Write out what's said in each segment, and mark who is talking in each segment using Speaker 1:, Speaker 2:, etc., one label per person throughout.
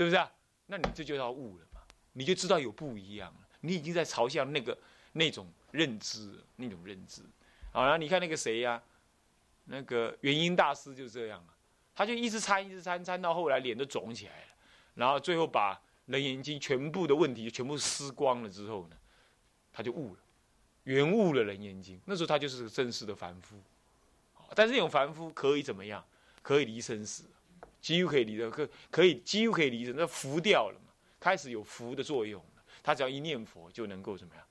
Speaker 1: 对不对啊？那你这就要悟了嘛，你就知道有不一样了，你已经在朝向那个那种认知，那种认知。好了，你看那个谁呀？那个元音大师就这样啊，他就一直参，一直参，参到后来脸都肿起来了，然后最后把《楞严经》全部的问题全部撕光了之后呢，他就悟了，圆悟了《楞严经》。那时候他就是个正式的凡夫，但是那种凡夫可以怎么样？可以离生死，几乎可以离的，可可以几乎可以离生，那浮掉了嘛，开始有浮的作用了。他只要一念佛，就能够怎么样？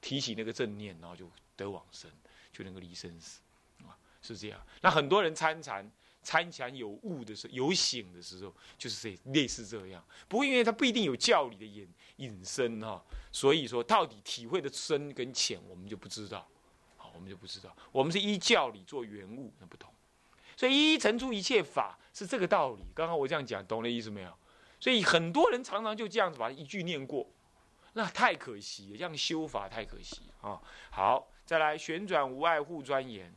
Speaker 1: 提起那个正念，然后就得往生，就能够离生死啊。是这样，那很多人参禅，参禅有悟的时候，有醒的时候，就是这类似这样。不过因为他不一定有教理的引引申哈，所以说到底体会的深跟浅，我们就不知道。好，我们就不知道。我们是依教理做原物，那不同。所以一一成出一切法是这个道理。刚刚我这样讲，懂了意思没有？所以很多人常常就这样子把一句念过，那太可惜了，这样修法太可惜啊。好，再来旋转无碍护专言。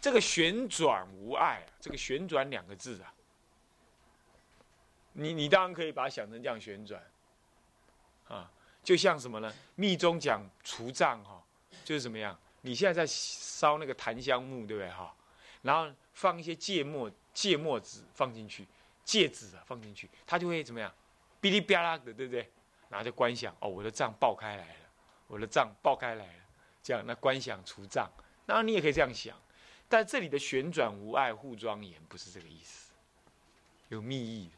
Speaker 1: 这个旋转无碍啊，这个旋转两个字啊，你你当然可以把它想成这样旋转，啊，就像什么呢？密宗讲除障哈，就是怎么样？你现在在烧那个檀香木，对不对哈？然后放一些芥末芥末籽放进去，芥子啊放进去，它就会怎么样？哔哩吧啦的，对不对？然后就观想哦，我的障爆开来了，我的障爆开来了，这样那观想除障，然后你也可以这样想。但这里的旋转无碍护庄严不是这个意思，有密意。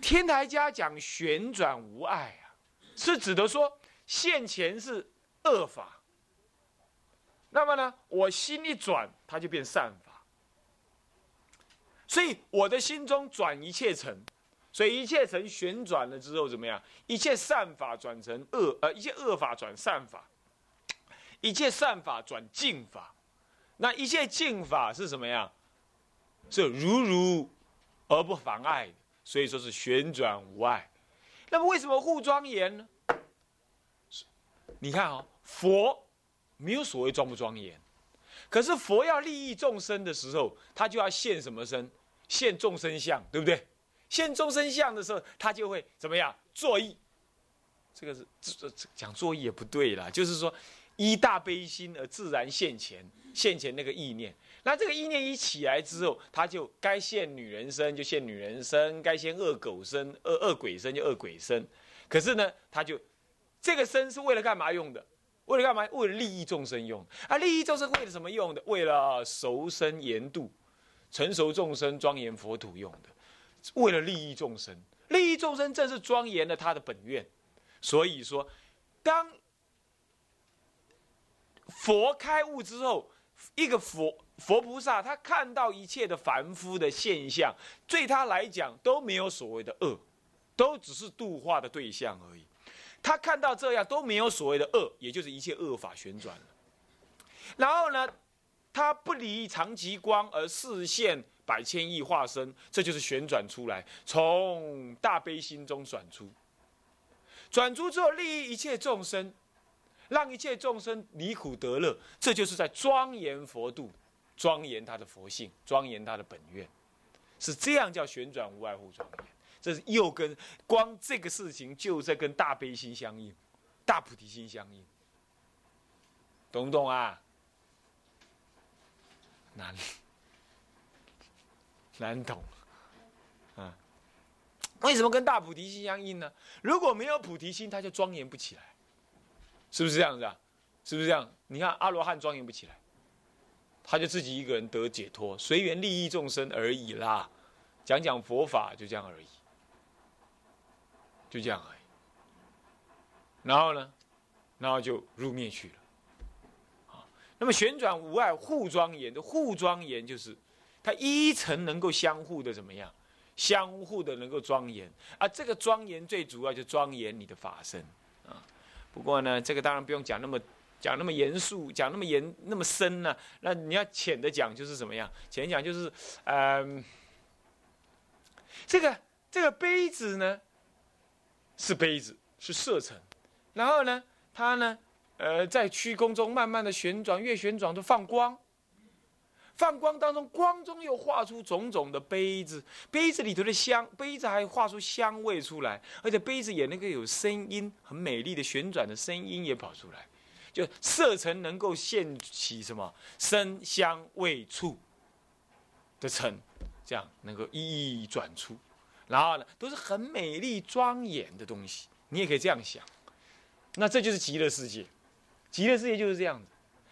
Speaker 1: 天台家讲旋转无碍啊，是指的说现前是恶法，那么呢，我心一转，它就变善法。所以我的心中转一切尘，所以一切尘旋转了之后怎么样？一切善法转成恶，呃，一切恶法转善法，一切善法转净法。那一切净法是什么样？是如如而不妨碍的，所以说是旋转无碍。那么为什么护庄严呢？你看啊，佛没有所谓庄不庄严，可是佛要利益众生的时候，他就要现什么身？现众生相，对不对？现众生相的时候，他就会怎么样？作意。这个是这这讲作意也不对啦，就是说依大悲心而自然现前。现前那个意念，那这个意念一起来之后，他就该现女人身就现女人身，该现恶狗身、恶恶鬼身就恶鬼身。可是呢，他就这个身是为了干嘛用的？为了干嘛？为了利益众生用。啊，利益众生为了什么用的？为了熟生严度，成熟众生庄严佛土用的。为了利益众生，利益众生正是庄严的他的本愿。所以说，当佛开悟之后。一个佛佛菩萨，他看到一切的凡夫的现象，对他来讲都没有所谓的恶，都只是度化的对象而已。他看到这样都没有所谓的恶，也就是一切恶法旋转。然后呢，他不离长极光而视现百千亿化身，这就是旋转出来，从大悲心中转出，转出之后利益一切众生。让一切众生离苦得乐，这就是在庄严佛度，庄严他的佛性，庄严他的本愿，是这样叫旋转无碍护庄严。这是又跟光这个事情就在跟大悲心相应，大菩提心相应，懂不懂啊？难，难懂，啊？为什么跟大菩提心相应呢？如果没有菩提心，它就庄严不起来。是不是这样子啊？是不是这样？你看阿罗汉庄严不起来，他就自己一个人得解脱，随缘利益众生而已啦，讲讲佛法就这样而已，就这样而已。然后呢，然后就入灭去了。啊，那么旋转无碍互庄严的互庄严，就是它一层能够相互的怎么样？相互的能够庄严啊，这个庄严最主要就庄严你的法身啊。不过呢，这个当然不用讲那么讲那么严肃，讲那么严那么深呢。那你要浅的讲，就是怎么样？浅讲就是，嗯，这个这个杯子呢，是杯子，是色尘。然后呢，它呢，呃，在虚空中慢慢的旋转，越旋转都放光。放光当中，光中又画出种种的杯子，杯子里头的香，杯子还画出香味出来，而且杯子也能够有声音，很美丽的旋转的声音也跑出来，就色尘能够现起什么声香味触的尘，这样能够一一转出，然后呢，都是很美丽庄严的东西，你也可以这样想，那这就是极乐世界，极乐世界就是这样子，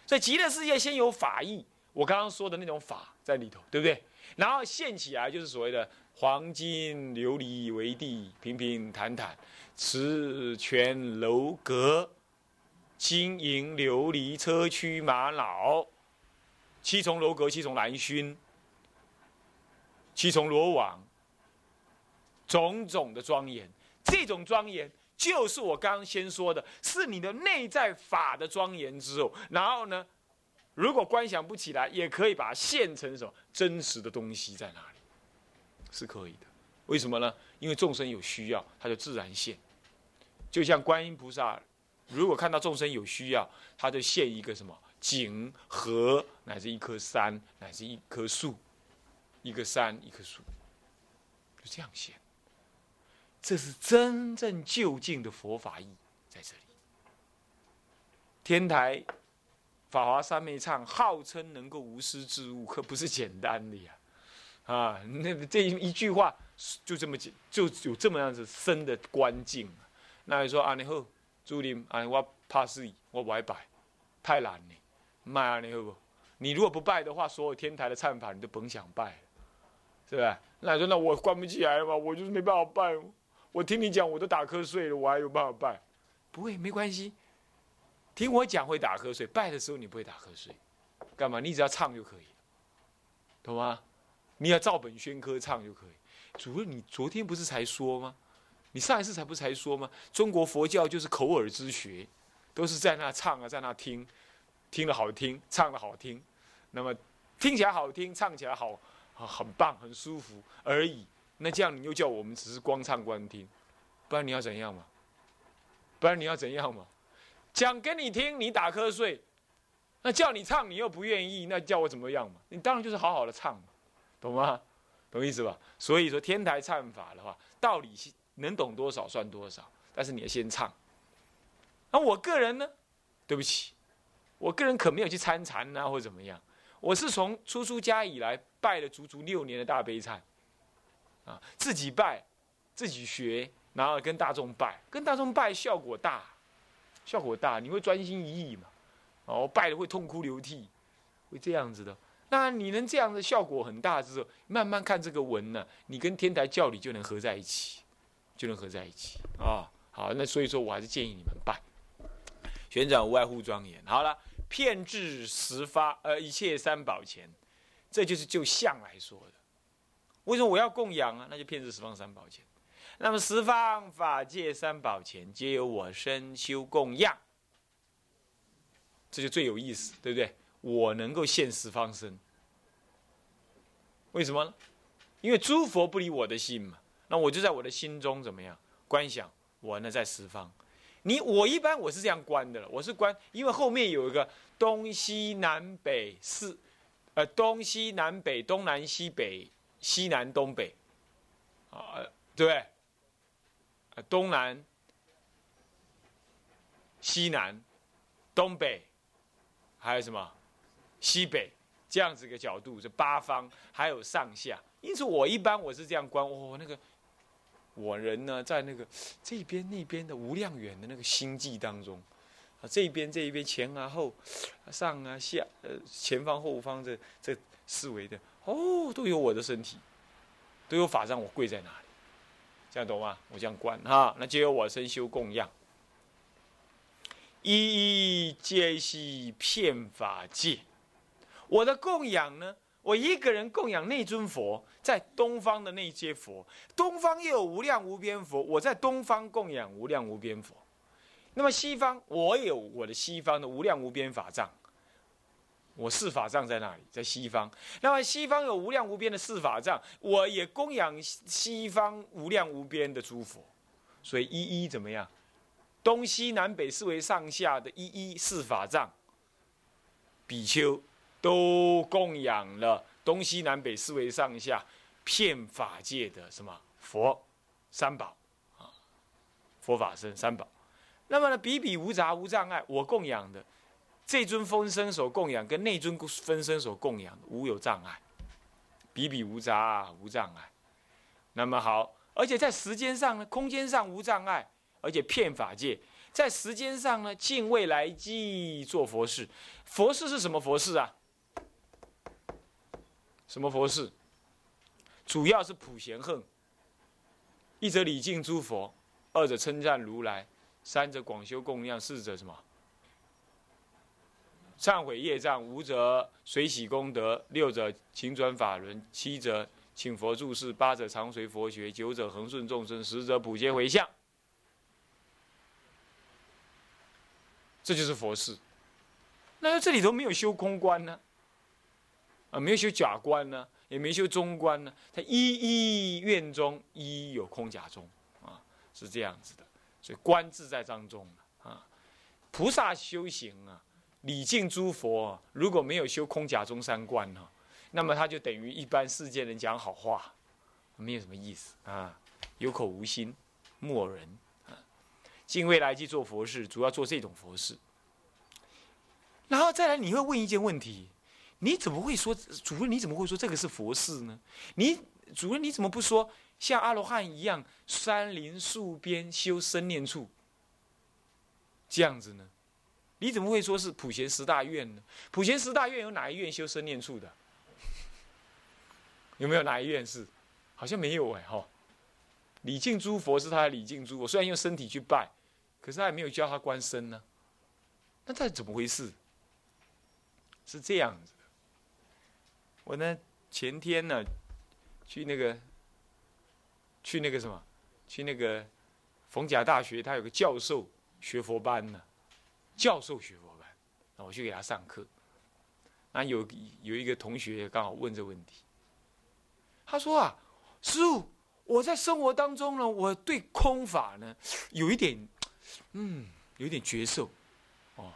Speaker 1: 所以极乐世界先有法义。我刚刚说的那种法在里头，对不对？然后现起来就是所谓的黄金琉璃为地，平平坦坦，池泉楼阁，金银琉璃车驱马老，七重楼阁，七重兰熏，七重罗网，种种的庄严。这种庄严就是我刚刚先说的，是你的内在法的庄严之后，然后呢？如果观想不起来，也可以把它现成什么真实的东西在哪里，是可以的。为什么呢？因为众生有需要，他就自然现。就像观音菩萨，如果看到众生有需要，他就现一个什么井、河，乃至一棵山，乃至一棵树，一个山，一棵树，就这样现。这是真正就近的佛法意在这里。天台。法华三昧唱号称能够无师自悟，可不是简单的呀！啊，那这一句话就这么简，就有这么样子深的关境。那你说啊，你好，朱林啊，我怕是，我不爱拜，太难了，卖啊，你好不？你如果不拜的话，所有天台的忏法你都甭想拜，是吧？那你说那我关不起来嘛，我就是没办法拜。我听你讲，我都打瞌睡了，我还有办法拜？不会，没关系。听我讲会打瞌睡，拜的时候你不会打瞌睡，干嘛？你只要唱就可以，懂吗？你要照本宣科唱就可以。主任，你昨天不是才说吗？你上一次才不是才说吗？中国佛教就是口耳之学，都是在那唱啊，在那听，听了好听，唱的好听，那么听起来好听，唱起来好，很棒，很舒服而已。那这样你又叫我们只是光唱光听，不然你要怎样嘛？不然你要怎样嘛？讲给你听，你打瞌睡；那叫你唱，你又不愿意，那叫我怎么样嘛？你当然就是好好的唱嘛，懂吗？懂意思吧？所以说天台唱法的话，道理能懂多少算多少，但是你要先唱。那我个人呢？对不起，我个人可没有去参禅啊，或怎么样。我是从出出家以来拜了足足六年的大悲忏，啊，自己拜，自己学，然后跟大众拜，跟大众拜效果大。效果大，你会专心一意嘛？哦，拜了会痛哭流涕，会这样子的。那你能这样的效果很大之后，慢慢看这个文呢，你跟天台教理就能合在一起，就能合在一起啊。好，那所以说我还是建议你们拜。旋转无外乎庄严。好了，片至十发，呃，一切三宝前，这就是就相来说。为什么我要供养啊？那就片至十方三宝前。那么十方法界三宝前，皆由我身修供养，这就最有意思，对不对？我能够现十方身，为什么呢？因为诸佛不离我的心嘛。那我就在我的心中怎么样观想？我呢在十方。你我一般我是这样观的了，我是观，因为后面有一个东西南北四，呃，东西南北，东南西北，西南东北，啊，对不对？东南、西南、东北，还有什么西北？这样子一个角度，这八方还有上下。因此，我一般我是这样观。哦，那个我人呢，在那个这边那边的无量远的那个星际当中，啊，这边这一边前啊后、上啊下，呃，前方后方这这四维的，哦，都有我的身体，都有法让我跪在哪里。这样懂吗？我这样观哈，那就由我身修供养，一一皆悉遍法界。我的供养呢？我一个人供养那尊佛，在东方的那些佛，东方又有无量无边佛，我在东方供养无量无边佛。那么西方，我有我的西方的无量无边法藏。我四法藏在那里，在西方。那么西方有无量无边的四法藏，我也供养西方无量无边的诸佛。所以一一怎么样？东西南北四维上下的一一四法藏，比丘都供养了东西南北四维上下骗法界的什么佛三宝啊，佛法僧三宝。那么呢，比比无杂无障碍，我供养的这尊分身所供养，跟那尊分身所供养无有障碍，比比无杂无障碍。那么好，而且在时间上呢，空间上无障碍，而且骗法界。在时间上呢，敬未来际做佛事。佛事是什么佛事啊？什么佛事？主要是普贤恨。一则礼敬诸佛，二者称赞如来，三者广修供养，四者什么？忏悔业障，五者随喜功德，六者勤转法轮，七者请佛注释，八者常随佛学，九者恒顺众生，十者普皆回向。这就是佛事。那这里头没有修空观呢？啊，没有修假观呢，也没修中观呢。他一一愿中一有空假中啊，是这样子的。所以观自在当中啊，菩萨修行啊，礼敬诸佛，如果没有修空假中三观呢，那么他就等于一般世间人讲好话，没有什么意思啊，有口无心，木偶人。敬未来去做佛事，主要做这种佛事。然后再来，你会问一件问题：你怎么会说主任？你怎么会说这个是佛事呢？你主任你怎么不说像阿罗汉一样，山林树边修生念处这样子呢？你怎么会说是普贤十大愿呢？普贤十大愿有哪一愿修生念处的？有没有哪一愿是？好像没有哎哈。礼敬诸佛是他的礼敬诸佛，虽然用身体去拜。可是他也没有教他观身呢，那这怎么回事？是这样子的。我呢前天呢去那个去那个什么去那个逢甲大学，他有个教授学佛班呢，教授学佛班，那我去给他上课。那有有一个同学刚好问这问题，他说啊，师傅，我在生活当中呢，我对空法呢有一点。嗯，有一点绝受，哦，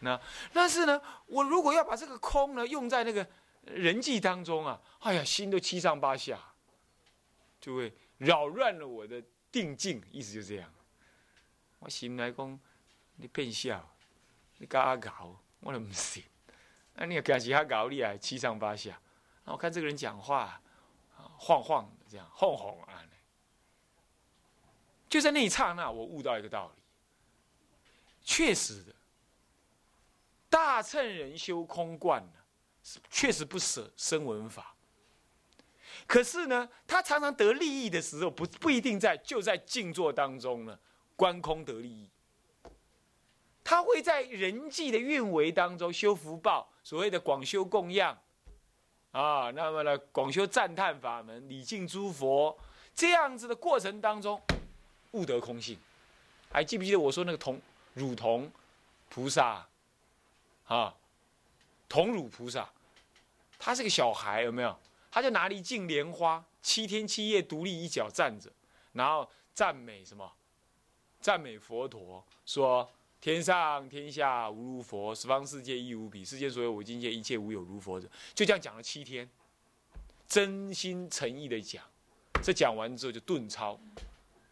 Speaker 1: 那但是呢，我如果要把这个空呢用在那个人际当中啊，哎呀，心都七上八下，就会扰乱了我的定境，意思就这样。我心来讲，你变笑，你搞搞，我都唔信。那你感觉他搞你啊，七上八下。那我看这个人讲话，晃晃的这样，晃晃啊。就在那一刹那，我悟到一个道理。确实的，大乘人修空观呢，确实不舍声闻法。可是呢，他常常得利益的时候，不不一定在就在静坐当中呢，观空得利益。他会在人际的运维当中修福报，所谓的广修供养啊，那么呢，广修赞叹法门，礼敬诸佛，这样子的过程当中。悟得空性，还记不记得我说那个童乳童菩萨啊？童乳菩萨，他是个小孩，有没有？他就拿了一茎莲花，七天七夜独立一脚站着，然后赞美什么？赞美佛陀，说天上天下无如佛，十方世界亦无比，世间所有我境界一切无有如佛者。就这样讲了七天，真心诚意的讲。这讲完之后就顿超，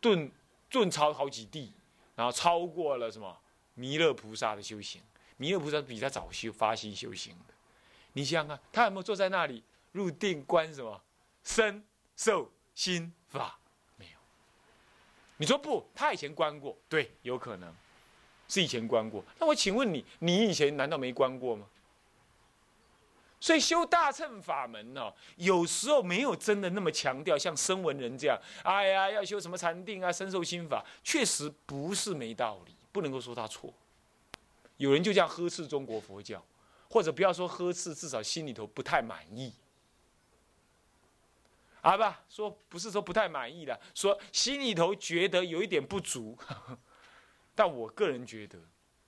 Speaker 1: 顿。顿超好几地，然后超过了什么弥勒菩萨的修行。弥勒菩萨比他早修发心修行的。你想想看，他有没有坐在那里入定观什么身受心法？没有。你说不，他以前观过，对，有可能是以前关过。那我请问你，你以前难道没关过吗？所以修大乘法门呢，有时候没有真的那么强调，像声闻人这样，哎呀，要修什么禅定啊、深受心法，确实不是没道理，不能够说他错。有人就这样呵斥中国佛教，或者不要说呵斥，至少心里头不太满意。啊不，说不是说不太满意的，说心里头觉得有一点不足。但我个人觉得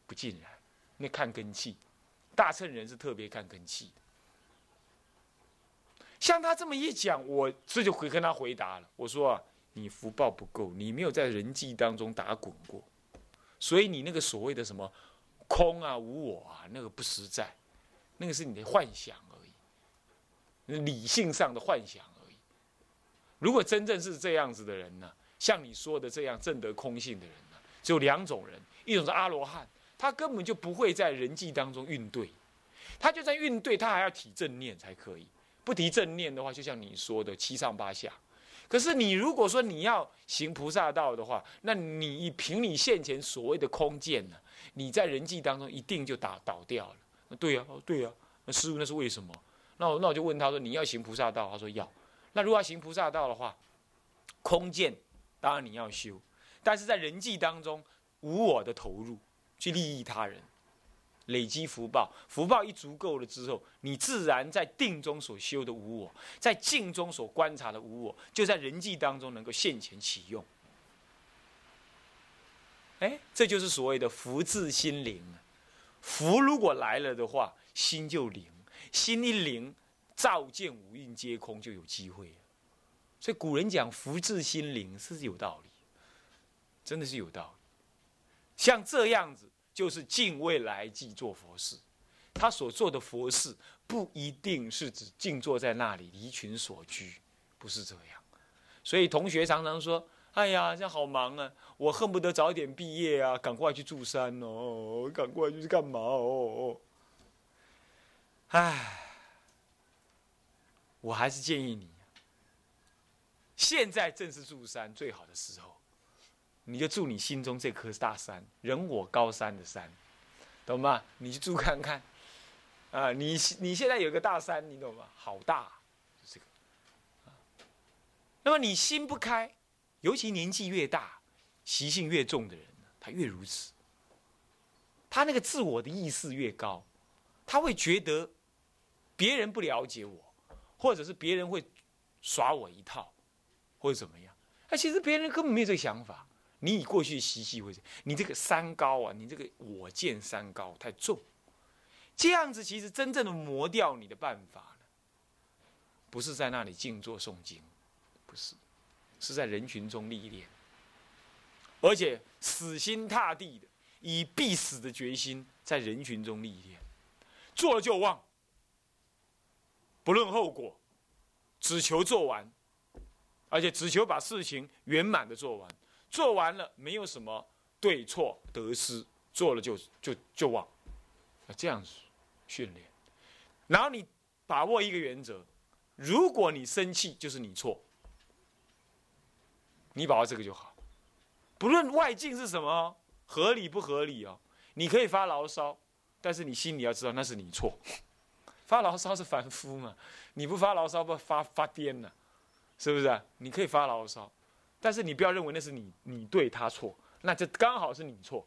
Speaker 1: 不尽然，那看根气，大乘人是特别看根气的。像他这么一讲，我这就会跟他回答了。我说啊，你福报不够，你没有在人际当中打滚过，所以你那个所谓的什么空啊、无我啊，那个不实在。那个是你的幻想而已，理性上的幻想而已。如果真正是这样子的人呢，像你说的这样正得空性的人，只有两种人，一种是阿罗汉，他根本就不会在人际当中运对，他就算运对，他还要体正念才可以。不提正念的话，就像你说的七上八下。可是你如果说你要行菩萨道的话，那你凭你现前所谓的空见呢，你在人际当中一定就打倒掉了。对呀，哦对呀，那师傅那是为什么？那我那我就问他说，你要行菩萨道？他说要。那如果要行菩萨道的话，空见当然你要修，但是在人际当中无我的投入去利益他人。累积福报，福报一足够了之后，你自然在定中所修的无我，在静中所观察的无我，就在人际当中能够现前启用。哎，这就是所谓的福至心灵。福如果来了的话，心就灵，心一灵，照见五蕴皆空，就有机会。所以古人讲福至心灵是有道理，真的是有道理。像这样子。就是敬未来即做佛事，他所做的佛事不一定是指静坐在那里离群所居，不是这样。所以同学常常说：“哎呀，这样好忙啊，我恨不得早点毕业啊，赶快去住山哦，赶快去干嘛哦？”哎，我还是建议你，现在正是住山最好的时候。你就住你心中这颗大山，人我高山的山，懂吗？你去住看看，啊，你你现在有个大山，你懂吗？好大，这个。那么你心不开，尤其年纪越大，习性越重的人，他越如此。他那个自我的意识越高，他会觉得别人不了解我，或者是别人会耍我一套，或者怎么样？哎，其实别人根本没有这个想法。你以过去习气为你这个三高啊，你这个我见三高太重，这样子其实真正的磨掉你的办法呢，不是在那里静坐诵经，不是，是在人群中历练，而且死心塌地的以必死的决心在人群中历练，做了就忘，不论后果，只求做完，而且只求把事情圆满的做完。做完了，没有什么对错得失，做了就就就忘，要这样子训练。然后你把握一个原则：如果你生气，就是你错。你把握这个就好，不论外境是什么，合理不合理哦。你可以发牢骚，但是你心里要知道那是你错。发牢骚是凡夫嘛，你不发牢骚不发发癫了，是不是？你可以发牢骚。但是你不要认为那是你你对他错，那就刚好是你错。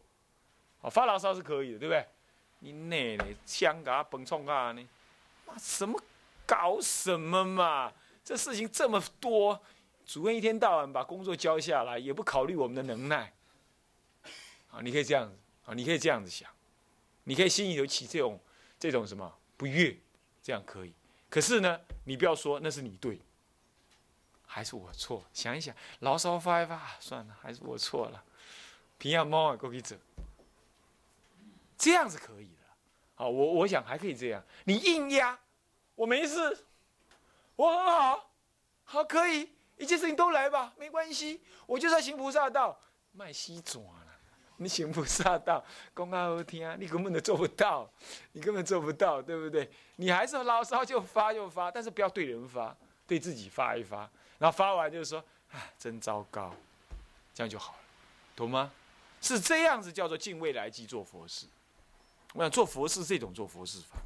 Speaker 1: 发牢骚是可以的，对不对？你那呢？香港崩冲啊呢？妈什么搞什么嘛？这事情这么多，主任一天到晚把工作交下来，也不考虑我们的能耐。啊，你可以这样子啊，你可以这样子想，你可以心里头起这种这种什么不悦，这样可以。可是呢，你不要说那是你对。还是我错，想一想，牢骚发一发，算了，还是我错了。平阳猫啊，过去走，这样是可以的。好，我我想还可以这样。你硬压，我没事，我很好，好可以，一切事情都来吧，没关系。我就在行菩萨道，卖西爪了。你行菩萨道，公开好听，你根本都做不到，你根本做不到，对不对？你还是牢骚就发就发，但是不要对人发，对自己发一发。然后发完就是说，啊，真糟糕，这样就好了，懂吗？是这样子叫做敬未来即做佛事。我想做佛事这种做佛事法，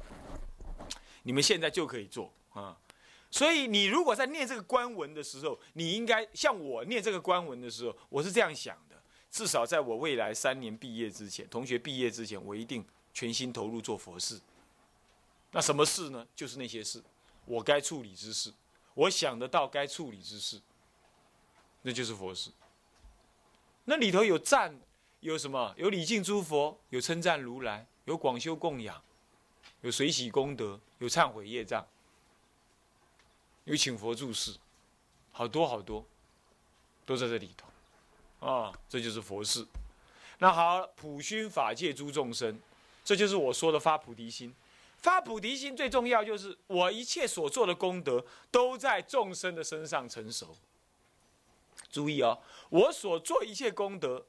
Speaker 1: 你们现在就可以做啊。所以你如果在念这个官文的时候，你应该像我念这个官文的时候，我是这样想的：至少在我未来三年毕业之前，同学毕业之前，我一定全心投入做佛事。那什么事呢？就是那些事，我该处理之事。我想得到该处理之事，那就是佛事。那里头有赞，有什么？有礼敬诸佛，有称赞如来，有广修供养，有随喜功德，有忏悔业障，有请佛注释，好多好多，都在这里头。啊，这就是佛事。那好，普熏法界诸众生，这就是我说的发菩提心。发菩提心最重要就是我一切所做的功德都在众生的身上成熟。注意哦，我所做一切功德，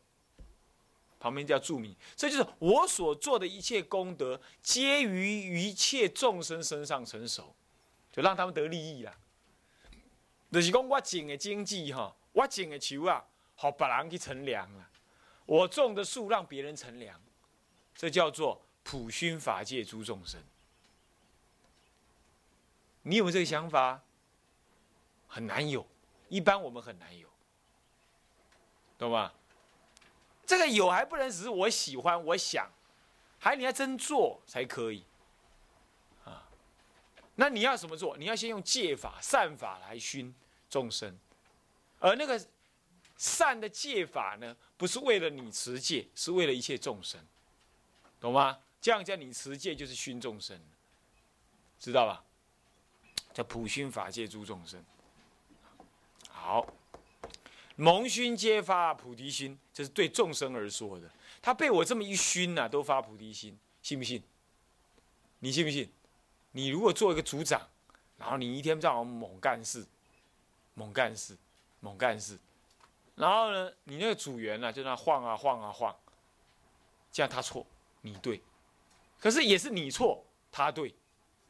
Speaker 1: 旁边叫注明，这就是我所做的一切功德，皆于一切众生身上成熟，就让他们得利益啦。就是讲我种的经济哈，我种的树啊，好别人去乘凉了，我种的树让别人乘凉，这叫做普熏法界诸众生。你有没有这个想法？很难有，一般我们很难有，懂吗？这个有还不能只是我喜欢，我想，还你要真做才可以，啊？那你要怎么做？你要先用戒法、善法来熏众生，而那个善的戒法呢，不是为了你持戒，是为了一切众生，懂吗？这样叫你持戒就是熏众生，知道吧？叫普熏法界诸众生。好，蒙熏皆发菩提心，这是对众生而说的。他被我这么一熏呐，都发菩提心，信不信？你信不信？你如果做一个组长，然后你一天到晚猛干事，猛干事，猛干事，然后呢，你那个组员呢，就那晃啊晃啊晃，这样他错，你对，可是也是你错，他对，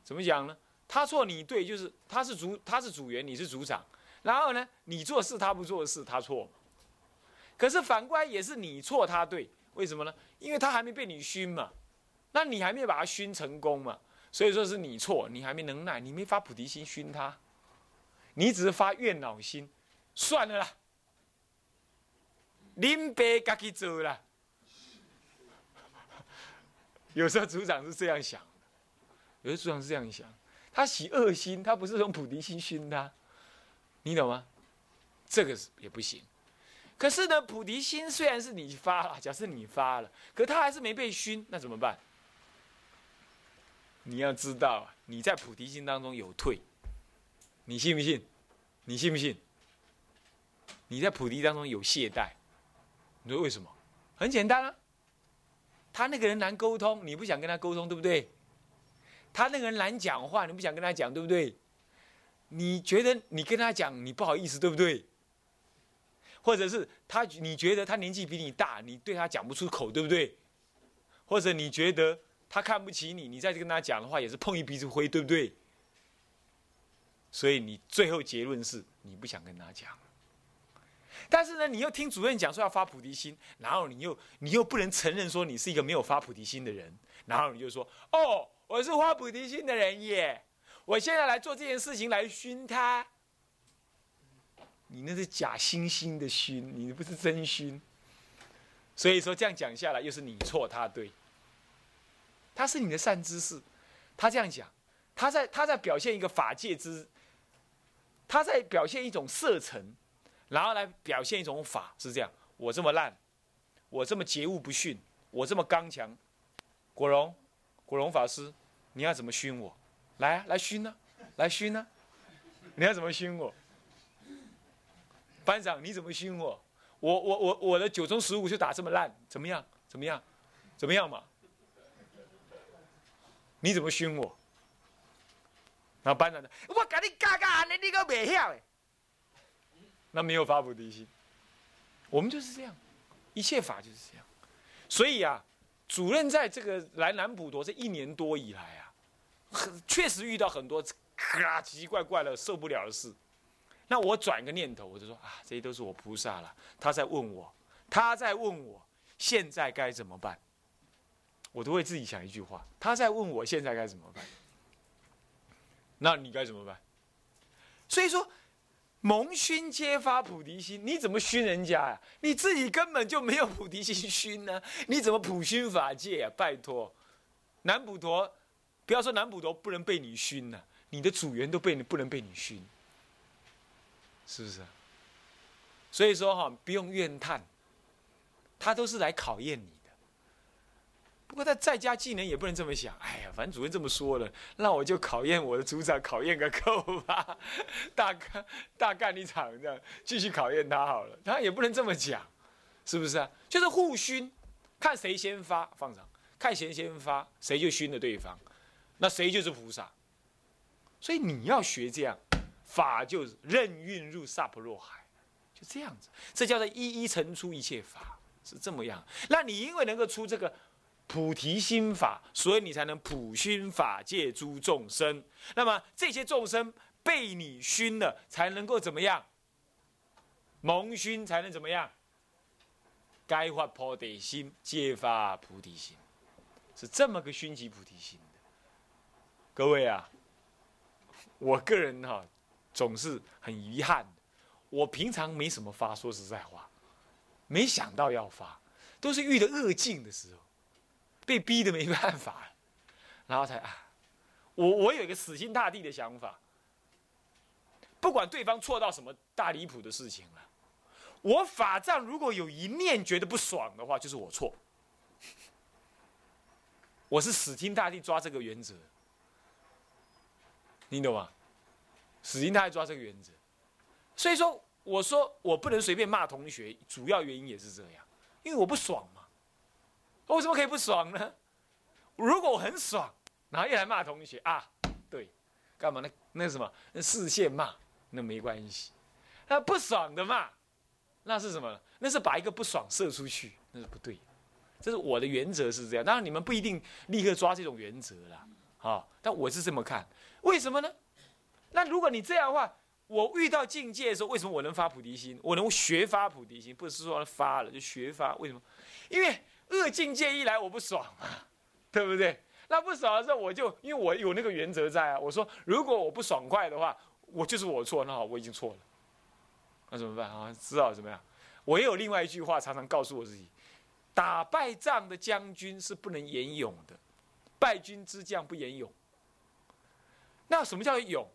Speaker 1: 怎么讲呢？他错你对，就是他是组他是组员，你是组长。然后呢，你做事他不做事，他错。可是反过来也是你错他对，为什么呢？因为他还没被你熏嘛，那你还没有把他熏成功嘛，所以说是你错，你还没能耐，你没发菩提心熏他，你只是发怨恼心，算了啦，林别自己做了。有时候组长是这样想，有的组长是这样想。他起恶心，他不是用菩提心熏他，你懂吗？这个也不行。可是呢，菩提心虽然是你发了，假设你发了，可他还是没被熏，那怎么办？你要知道，你在菩提心当中有退，你信不信？你信不信？你在菩提当中有懈怠，你说为什么？很简单啊，他那个人难沟通，你不想跟他沟通，对不对？他那个人难讲话，你不想跟他讲，对不对？你觉得你跟他讲，你不好意思，对不对？或者是他，你觉得他年纪比你大，你对他讲不出口，对不对？或者你觉得他看不起你，你再去跟他讲的话，也是碰一鼻子灰，对不对？所以你最后结论是你不想跟他讲。但是呢，你又听主任讲说要发菩提心，然后你又你又不能承认说你是一个没有发菩提心的人，然后你就说哦。我是发菩提心的人耶，我现在来做这件事情来熏他。你那是假惺惺的熏，你不是真熏。所以说这样讲下来，又是你错他对。他是你的善知识，他这样讲，他在他在表现一个法界之，他在表现一种色尘，然后来表现一种法，是这样。我这么烂，我这么桀骜不驯，我这么刚强，果荣。古龙法师，你要怎么熏我？来啊，来熏呢，来熏呢！你要怎么熏我？班长，你怎么熏我？我我我我的九中十五就打这么烂，怎么样？怎么样？怎么样嘛？你怎么熏我？然后班长呢，我跟你嘎嘎，你你个没晓哎。那没有发菩提心，我们就是这样，一切法就是这样，所以呀。主任在这个来南普陀这一年多以来啊，很确实遇到很多奇奇怪怪的受不了的事。那我转个念头，我就说啊，这些都是我菩萨了。他在问我，他在问我现在该怎么办？我都会自己想一句话：他在问我现在该怎么办？那你该怎么办？所以说。蒙熏皆发菩提心，你怎么熏人家呀？你自己根本就没有菩提心熏呢，你怎么普熏法界啊？拜托，南普陀，不要说南普陀不能被你熏呢，你的组员都被你不能被你熏，是不是？所以说哈，不用怨叹，他都是来考验你。不过他在家技能也不能这么想。哎呀，反正主任这么说了，那我就考验我的组长，考验个够吧，大干大干一场这样，继续考验他好了。他也不能这么讲，是不是啊？就是互熏，看谁先发，放上，看谁先发，谁就熏了对方。那谁就是菩萨。所以你要学这样，法就任运入萨婆若海，就这样子。这叫做一一成出一切法，是这么样。那你因为能够出这个菩提心法，所以你才能普熏法界诸众生。那么这些众生被你熏了，才能够怎么样？蒙熏才能怎么样？该发菩提心，皆发菩提心，是这么个熏习菩提心的。各位啊，我个人哈，总是很遗憾，我平常没什么发，说实在话，没想到要发，都是遇到恶境的时候，被逼的没办法，然后才啊，我我有一个死心塌地的想法，不管对方错到什么大离谱的事情了。我法杖如果有一念觉得不爽的话，就是我错。我是死心塌地抓这个原则，你懂吗？死心塌地抓这个原则，所以说我说我不能随便骂同学，主要原因也是这样，因为我不爽嘛。我为什么可以不爽呢？如果我很爽，然后又来骂同学啊？对，干嘛呢？那什么？那视线骂那没关系，那不爽的骂。那是什么？那是把一个不爽射出去，那是不对。这是我的原则是这样，当然你们不一定立刻抓这种原则啦，啊，但我是这么看。为什么呢？那如果你这样的话，我遇到境界的时候，为什么我能发菩提心？我能学发菩提心，不是说发了就学发？为什么？因为恶境界一来，我不爽啊，对不对？那不爽的时候，我就因为我有那个原则在啊。我说，如果我不爽快的话，我就是我错，那好，我已经错了。那怎么办啊？知道怎么样？我也有另外一句话，常常告诉我自己：打败仗的将军是不能言勇的，败军之将不言勇。那什么叫勇？